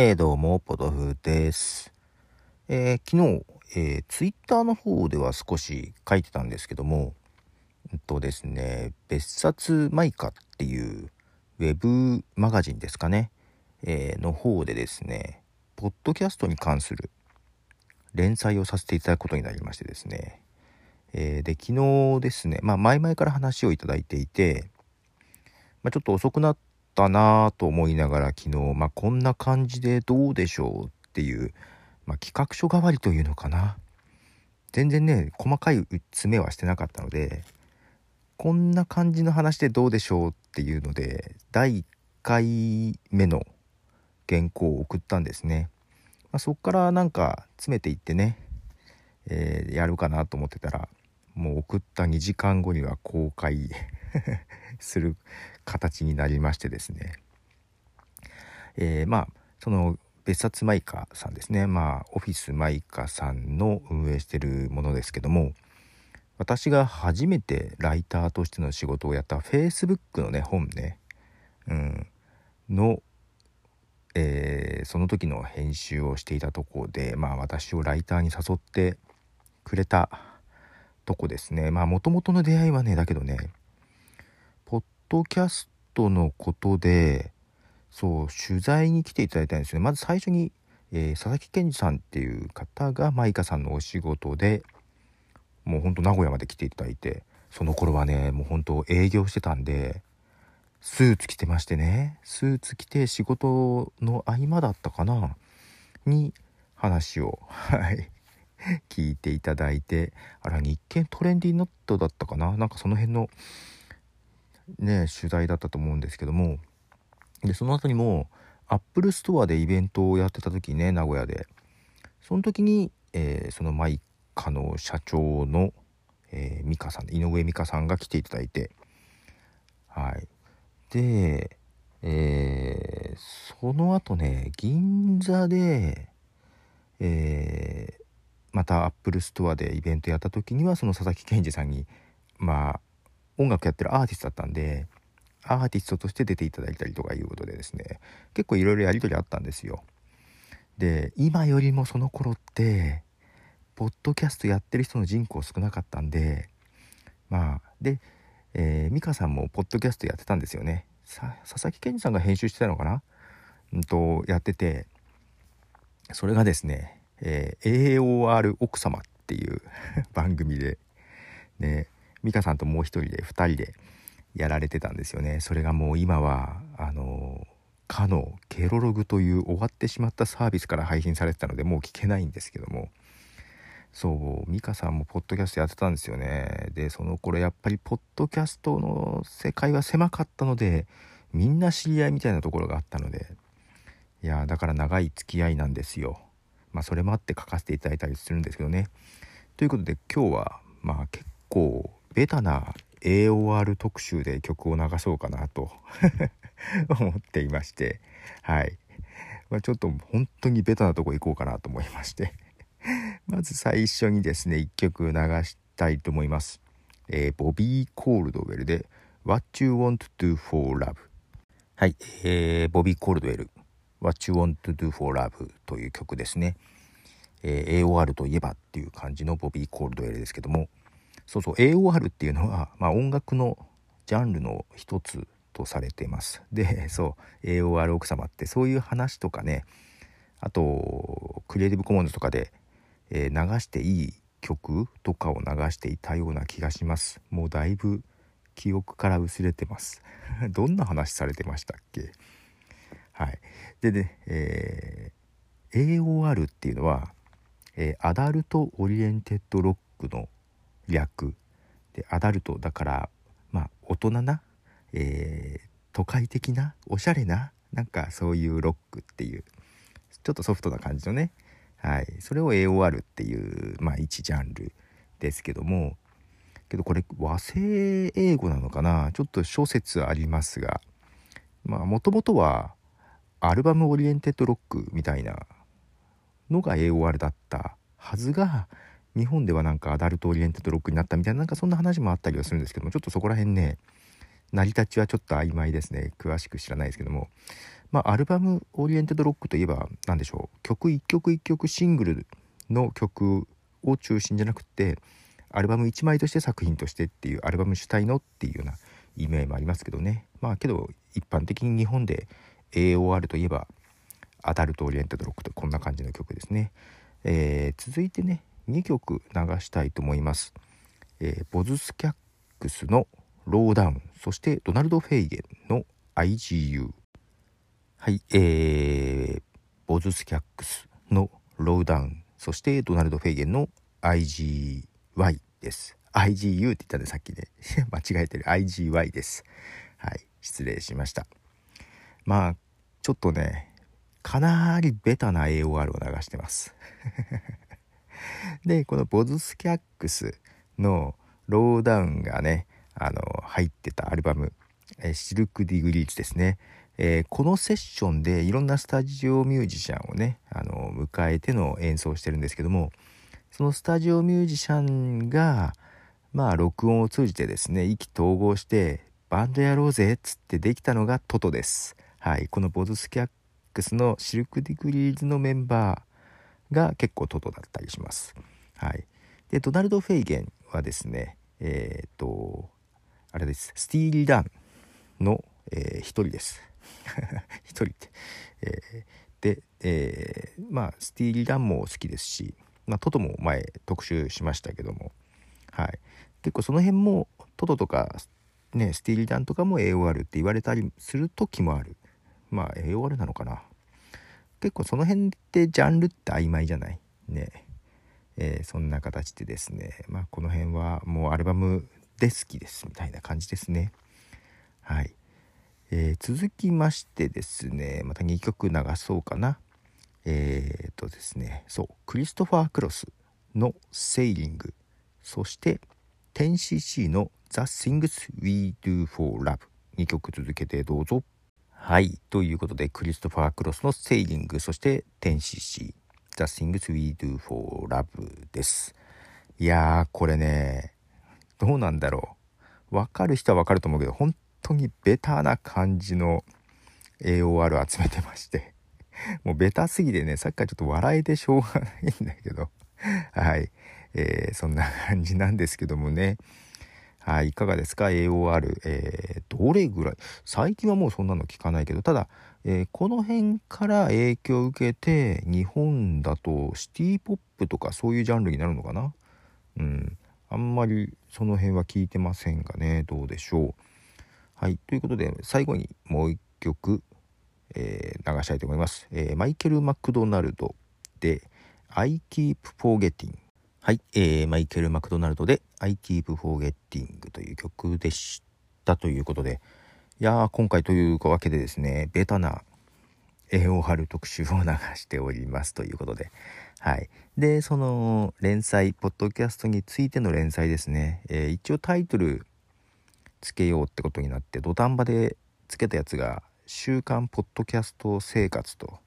えー、どうも、ポトフです。えー、昨日、えー、ツイッターの方では少し書いてたんですけども、えっとですね、別冊マイカっていうウェブマガジンですかね、えー、の方でですね、ポッドキャストに関する連載をさせていただくことになりましてですね、えー、で、昨日ですね、まあ、前々から話をいただいていて、まあ、ちょっと遅くなってったなと思いながら昨日、まあ、こんな感じでどうでしょうっていう、まあ、企画書代わりというのかな。全然ね細かい詰めはしてなかったのでこんな感じの話でどうでしょうっていうので第1回目の原稿を送ったんですね、まあ、そっからなんか詰めていってね、えー、やるかなと思ってたらもう送った2時間後には公開 する形になりましてですね、えー、まあその別冊マイカさんですね。まあオフィスマイカさんの運営してるものですけども私が初めてライターとしての仕事をやった Facebook のね本ね、うん、の、えー、その時の編集をしていたとこでまあ私をライターに誘ってくれたとこですね。まあもともとの出会いはねだけどねドキャストのことでそう取材に来ていただいたんですね。まず最初に、えー、佐々木健二さんっていう方がマイカさんのお仕事でもうほんと名古屋まで来ていただいてその頃はねもうほんと営業してたんでスーツ着てましてねスーツ着て仕事の合間だったかなに話をはい聞いていただいてあら日経トレンディーネットだったかななんかその辺のね取材だったと思うんですけども。でその後にもアップルストアでイベントをやってた時ね名古屋で。その時に、えー、そのマイカの社長の、えー、美香さん井上美香さんが来ていただいて。はい。でえー、その後ね銀座でえー、またアップルストアでイベントやった時にはその佐々木健二さんにまあ音楽やってるアーティストだったんでアーティストとして出ていただいたりとかいうことでですね結構いろいろやり取りあったんですよ。で今よりもその頃ってポッドキャストやってる人の人口少なかったんでまあで、えー、美香さんもポッドキャストやってたんですよね。佐々木健二さんが編集してたのかな？うんとやっててそれがですね、えー、AOR 奥様っていう 番組でね美香さんともう一人で2人でやられてたんですよね。それがもう今はあのかのケロログという終わってしまったサービスから配信されてたのでもう聞けないんですけども。そう美香さんもポッドキャストやってたんですよね。でその頃やっぱりポッドキャストの世界は狭かったのでみんな知り合いみたいなところがあったので。いやだから長い付き合いなんですよ。まあそれもあって書かせていただいたりするんですけどね。ということで今日はまあ結構ベタな AOR 特集で曲を流そうかなと 思っていましてはい、まあ、ちょっと本当にベタなとこ行こうかなと思いまして。まず最初にですね1曲流したいと思います、えー、ボビー・コールドウェルで What You Want to Do for Love はい、えー、ボビー・コールドウェル What You Want to Do for Love という曲ですね、えー、AOR といえばっていう感じのボビー・コールドウェルですけども。そうそう AOR っていうのは、まあ、音楽のジャンルの一つとされています。でそう AOR 奥様ってそういう話とかねあとクリエイティブコモンズとかで、えー、流していい曲とかを流していたような気がします。もうだいぶ記憶から薄れてます。どんな話されてましたっけ？はい。でね、えー、AOR っていうのは、えー、 Adult Oriented Rock の略。でアダルトだからまあ大人な、えー、都会的なおしゃれななんかそういうロックっていうちょっとソフトな感じのね。はい。それを AOR っていうまあ一ジャンルですけども。けどこれ和製英語なのかな？ちょっと諸説ありますが。まあもともとはアルバムオリエンテッドロックみたいなのが AOR だったはずが日本ではなんか Adult Oriented Rock になったみたいななんかそんな話もあったりはするんですけどもちょっとそこら辺ね成り立ちはちょっと曖昧ですね。詳しく知らないですけども。まあ Album Oriented Rock といえば何でしょう。曲一曲一曲シングルの曲を中心じゃなくてアルバム1枚として作品としてっていうアルバム主体のっていうような意味合いもありますけどね。まあけど一般的に日本で AOR といえばAdult Oriented Rock とこんな感じの曲ですね、えー、続いてね2曲流したいと思います、えー、ボズスキャッグスのローダウンそしてドナルド・フェイゲンの IGU はいえー、ボズスキャッグスのローダウンそしてドナルド・フェイゲンの IGY です。IGU って言ったんでさっきね。間違えてる。IGY です。はい失礼しました。まあちょっとねかなりベタな AOR を流してます。でこのボズスキャックスのローダウンがねあの入ってたアルバム「えシルク・ディグリーズ」ですね、えー、このセッションでいろんなスタジオミュージシャンをねあの迎えての演奏してるんですけどもそのスタジオミュージシャンがまあ録音を通じてですね意気投合してバンドやろうぜっつってできたのがトトです。はい、このボズスキャッグスのシルク・ディグリーズのメンバーが結構トトだったりします。はい、でドナルド・フェイゲンはですねえっ、とあれです。スティーリー・ダンの、えー、人です。一人って、えー、で、えー、まあスティーリー・ダンも好きですし、まあ、トトも前特集しましたけども、はい、結構その辺もトトとか、ね、スティーリー・ダンとかも AOR って言われたりする時もある。まあ AOR なのかな。結構その辺ってジャンルって曖昧じゃない？ね。えー、そんな形でですね。まあこの辺はもうアルバムで好きですみたいな感じですね。はい、えー、続きましてですね。また2曲流そうかな。えー、っとですね。そう。クリストファー・クロスの「セイリング」そして 10cc の「The Things We Do for Love」2曲続けてどうぞ。はい。ということでクリストファー・クロスの「セイリング」そして 10cc「The Things We Do for Love」です。いやーこれねどうなんだろう。わかる人はわかると思うけど本当にベタな感じの AOR 集めてまして。もうベタすぎてね、さっきからちょっと笑えてしょうがないんだけど、はい。えー、そんな感じなんですけどもね。はい、いかがですか？AOR、えー、どれぐらい？最近はもうそんなの聞かないけどただ、えー、この辺から影響を受けて日本だとシティポップとかそういうジャンルになるのかな？うん。あんまりその辺は聞いてませんがね？どうでしょう？はいということで最後にもう一曲えー、流したいと思います、えー、マイケル・マクドナルドで I keep forgetting はい、えー、マイケル・マクドナルドで I keep forgetting という曲でしたということで。いやー今回というわけでですねベタな絵を貼る特集を流しておりますということで。はい。でその連載ポッドキャストについての連載ですね、えー、一応タイトルつけようってことになって土壇場でつけたやつが週刊ポッドキャスト生活と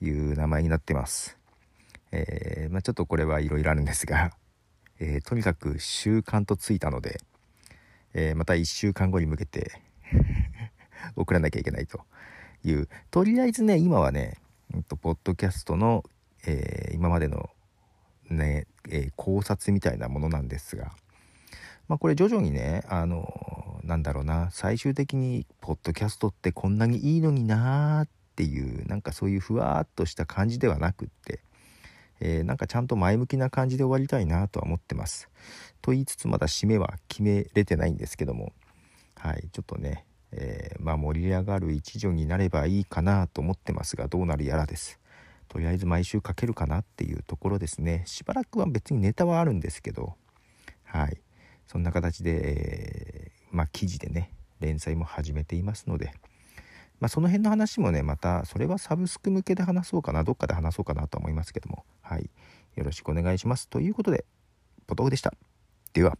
いう名前になってます。えー、まあ、ちょっとこれはいろいろあるんですが、えー、とにかく習慣とついたので、えー、また1週間後に向けて 送らなきゃいけないという。とりあえずね今はね、うんと、ポッドキャストの、え今までのね、え考察みたいなものなんですが、まあ、これ徐々にねあのなんだろうな最終的にポッドキャストってこんなにいいのになーっていうなんかそういうふわっとした感じではなくって、えー、なんかちゃんと前向きな感じで終わりたいなとは思ってます。と言いつつまだ締めは決めれてないんですけどもはいちょっとね、えー、まあ盛り上がる一助になればいいかなと思ってますがどうなるやらです。とりあえず毎週書けるかなっていうところですねしばらくは別にネタはあるんですけどはいそんな形で、えまあ、記事でね連載も始めていますので、まあ、その辺の話もねまたそれはサブスク向けで話そうかなどっかで話そうかなと思いますけども。はい。よろしくお願いします。ということでポトフでした。では。